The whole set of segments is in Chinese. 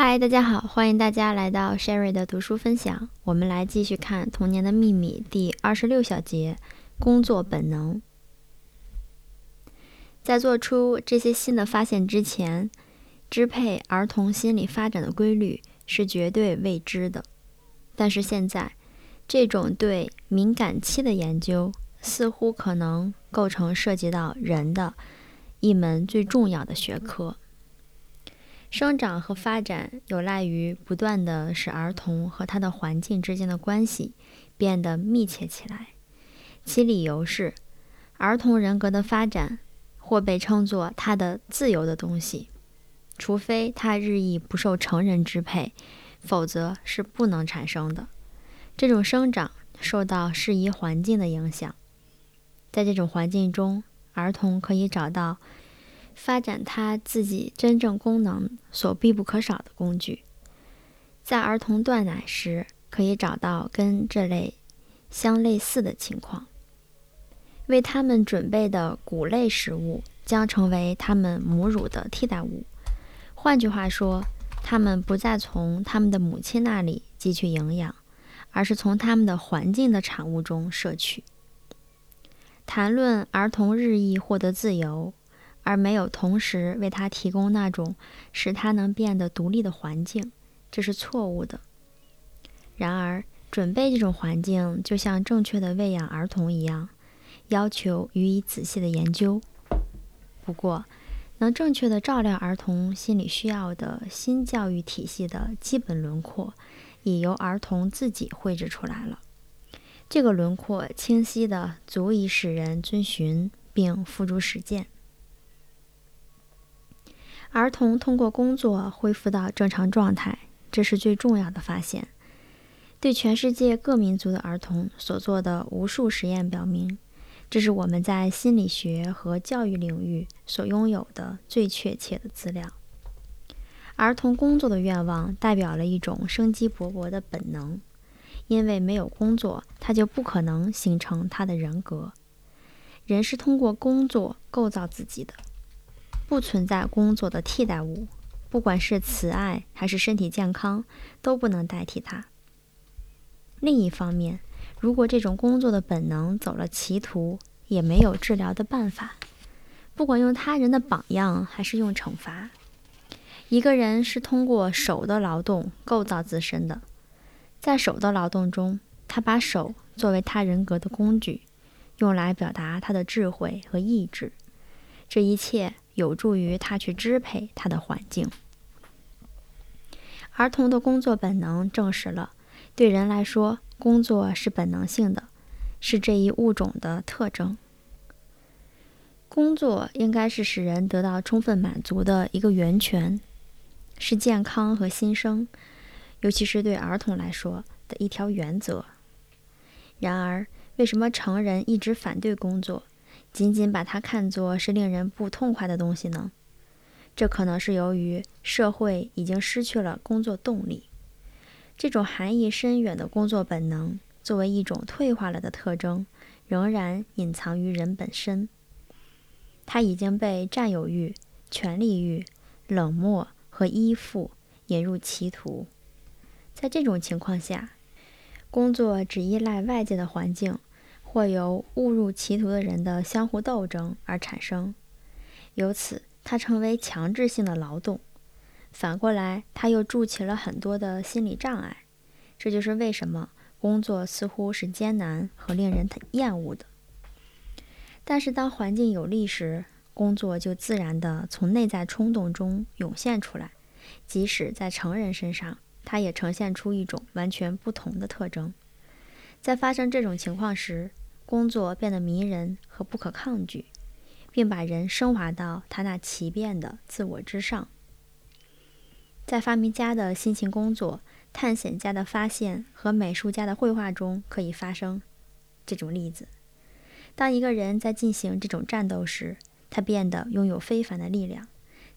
嗨，大家好，欢迎大家来到 Sherry 的读书分享。我们来继续看《童年的秘密》第二十六小节：工作本能。在做出这些新的发现之前，支配儿童心理发展的规律是绝对未知的。但是现在，这种对敏感期的研究似乎可能构成涉及到人的一门最重要的学科。生长和发展有赖于不断地使儿童和他的环境之间的关系变得密切起来。其理由是，儿童人格的发展或被称作他的自由的东西，除非他日益不受成人支配，否则是不能产生的。这种生长受到适宜环境的影响，在这种环境中，儿童可以找到。发展他自己真正功能所必不可少的工具，在儿童断奶时，可以找到跟这类相类似的情况。为他们准备的谷类食物将成为他们母乳的替代物。换句话说，他们不再从他们的母亲那里汲取营养，而是从他们的环境的产物中摄取。谈论儿童日益获得自由。而没有同时为他提供那种使他能变得独立的环境，这是错误的。然而，准备这种环境就像正确的喂养儿童一样，要求予以仔细的研究。不过，能正确的照料儿童心理需要的新教育体系的基本轮廓，已由儿童自己绘制出来了。这个轮廓清晰的足以使人遵循并付诸实践。儿童通过工作恢复到正常状态，这是最重要的发现。对全世界各民族的儿童所做的无数实验表明，这是我们在心理学和教育领域所拥有的最确切的资料。儿童工作的愿望代表了一种生机勃勃的本能，因为没有工作，他就不可能形成他的人格。人是通过工作构造自己的。不存在工作的替代物，不管是慈爱还是身体健康，都不能代替它。另一方面，如果这种工作的本能走了歧途，也没有治疗的办法。不管用他人的榜样还是用惩罚，一个人是通过手的劳动构造自身的。在手的劳动中，他把手作为他人格的工具，用来表达他的智慧和意志。这一切。有助于他去支配他的环境。儿童的工作本能证实了，对人来说，工作是本能性的，是这一物种的特征。工作应该是使人得到充分满足的一个源泉，是健康和新生，尤其是对儿童来说的一条原则。然而，为什么成人一直反对工作？仅仅把它看作是令人不痛快的东西呢？这可能是由于社会已经失去了工作动力。这种含义深远的工作本能，作为一种退化了的特征，仍然隐藏于人本身。它已经被占有欲、权力欲、冷漠和依附引入歧途。在这种情况下，工作只依赖外界的环境。或由误入歧途的人的相互斗争而产生，由此它成为强制性的劳动。反过来，它又筑起了很多的心理障碍。这就是为什么工作似乎是艰难和令人厌恶的。但是，当环境有利时，工作就自然地从内在冲动中涌现出来。即使在成人身上，它也呈现出一种完全不同的特征。在发生这种情况时，工作变得迷人和不可抗拒，并把人升华到他那奇变的自我之上。在发明家的辛勤工作、探险家的发现和美术家的绘画中，可以发生这种例子。当一个人在进行这种战斗时，他变得拥有非凡的力量，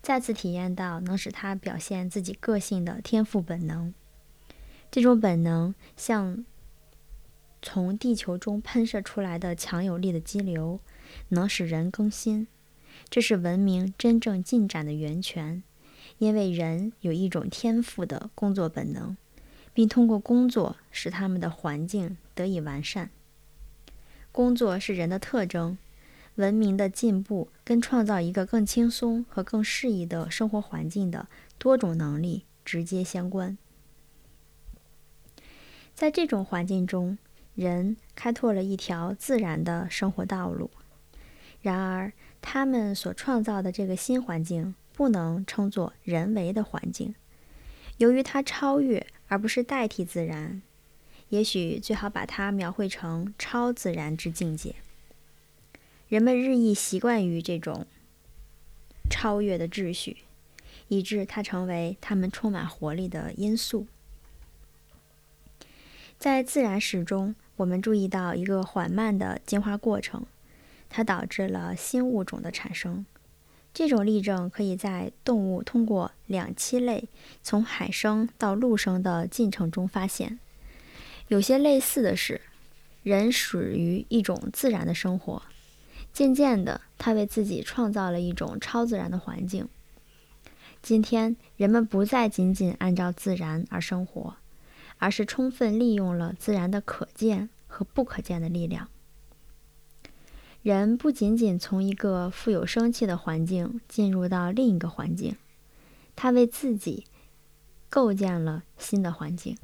再次体验到能使他表现自己个性的天赋本能。这种本能像。从地球中喷射出来的强有力的激流，能使人更新。这是文明真正进展的源泉，因为人有一种天赋的工作本能，并通过工作使他们的环境得以完善。工作是人的特征，文明的进步跟创造一个更轻松和更适宜的生活环境的多种能力直接相关。在这种环境中，人开拓了一条自然的生活道路。然而，他们所创造的这个新环境不能称作人为的环境，由于它超越而不是代替自然，也许最好把它描绘成超自然之境界。人们日益习惯于这种超越的秩序，以致它成为他们充满活力的因素。在自然史中，我们注意到一个缓慢的进化过程。它导致了新物种的产生。这种例证可以在动物通过两栖类从海生到陆生的进程中发现。有些类似的是，人属于一种自然的生活，渐渐的，他为自己创造了一种超自然的环境。今天，人们不再仅仅按照自然而生活，而是充分利用了自然的可见和不可见的力量。人不仅仅从一个富有生气的环境进入到另一个环境，他为自己构建了新的环境，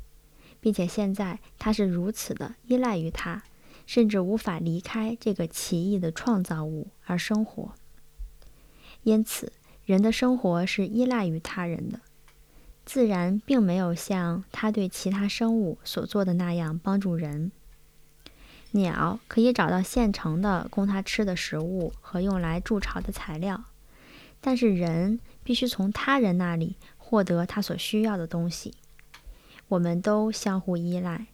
并且现在他是如此的依赖于他，甚至无法离开这个奇异的创造物而生活。因此，人的生活是依赖于他人的。自然并没有像它对其他生物所做的那样帮助人。鸟可以找到现成的供它吃的食物和用来筑巢的材料，但是人必须从他人那里获得他所需要的东西。我们都相互依赖，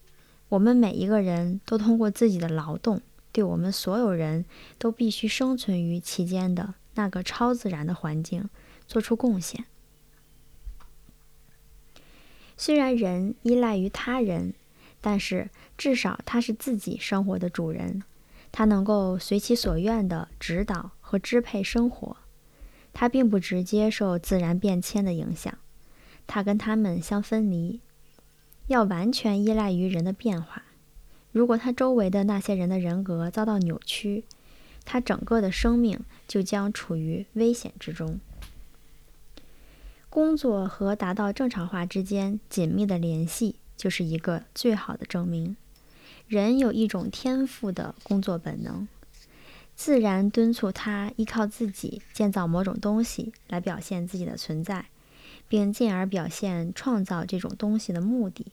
我们每一个人都通过自己的劳动，对我们所有人都必须生存于其间的那个超自然的环境做出贡献。虽然人依赖于他人。但是，至少他是自己生活的主人，他能够随其所愿地指导和支配生活。他并不直接受自然变迁的影响，他跟他们相分离，要完全依赖于人的变化。如果他周围的那些人的人格遭到扭曲，他整个的生命就将处于危险之中。工作和达到正常化之间紧密的联系。就是一个最好的证明。人有一种天赋的工作本能，自然敦促他依靠自己建造某种东西来表现自己的存在，并进而表现创造这种东西的目的。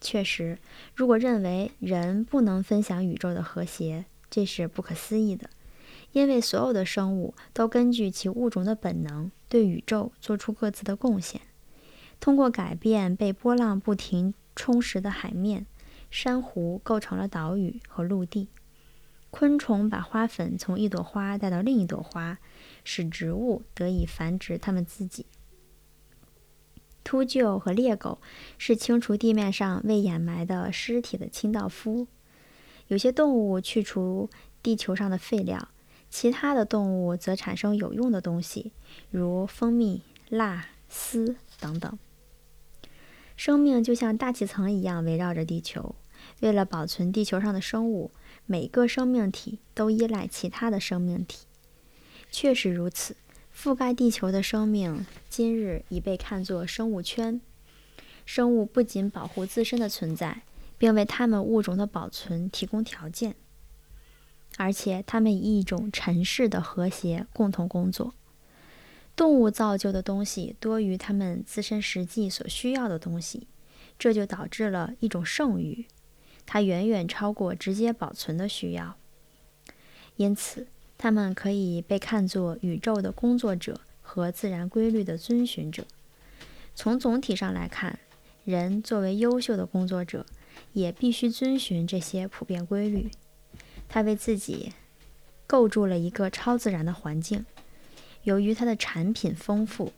确实，如果认为人不能分享宇宙的和谐，这是不可思议的，因为所有的生物都根据其物种的本能对宇宙做出各自的贡献。通过改变被波浪不停充实的海面，珊瑚构成了岛屿和陆地；昆虫把花粉从一朵花带到另一朵花，使植物得以繁殖它们自己。秃鹫和猎狗是清除地面上未掩埋的尸体的清道夫。有些动物去除地球上的废料，其他的动物则产生有用的东西，如蜂蜜、蜡、丝等等。生命就像大气层一样围绕着地球。为了保存地球上的生物，每个生命体都依赖其他的生命体。确实如此，覆盖地球的生命今日已被看作生物圈。生物不仅保护自身的存在，并为它们物种的保存提供条件，而且它们以一种尘世的和谐共同工作。动物造就的东西多于它们自身实际所需要的东西，这就导致了一种剩余，它远远超过直接保存的需要。因此，它们可以被看作宇宙的工作者和自然规律的遵循者。从总体上来看，人作为优秀的工作者，也必须遵循这些普遍规律。他为自己构筑了一个超自然的环境。由于它的产品丰富，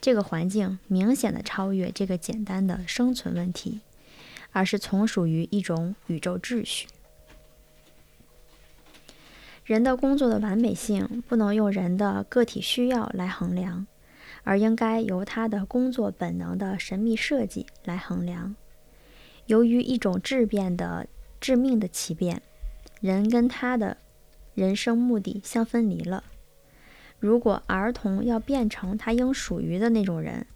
这个环境明显的超越这个简单的生存问题，而是从属于一种宇宙秩序。人的工作的完美性不能用人的个体需要来衡量，而应该由他的工作本能的神秘设计来衡量。由于一种质变的致命的奇变，人跟他的人生目的相分离了。如果儿童要变成他应属于的那种人，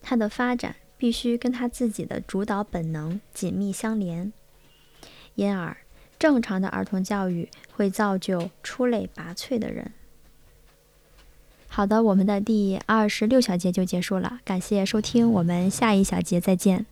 他的发展必须跟他自己的主导本能紧密相连。因而，正常的儿童教育会造就出类拔萃的人。好的，我们的第二十六小节就结束了，感谢收听，我们下一小节再见。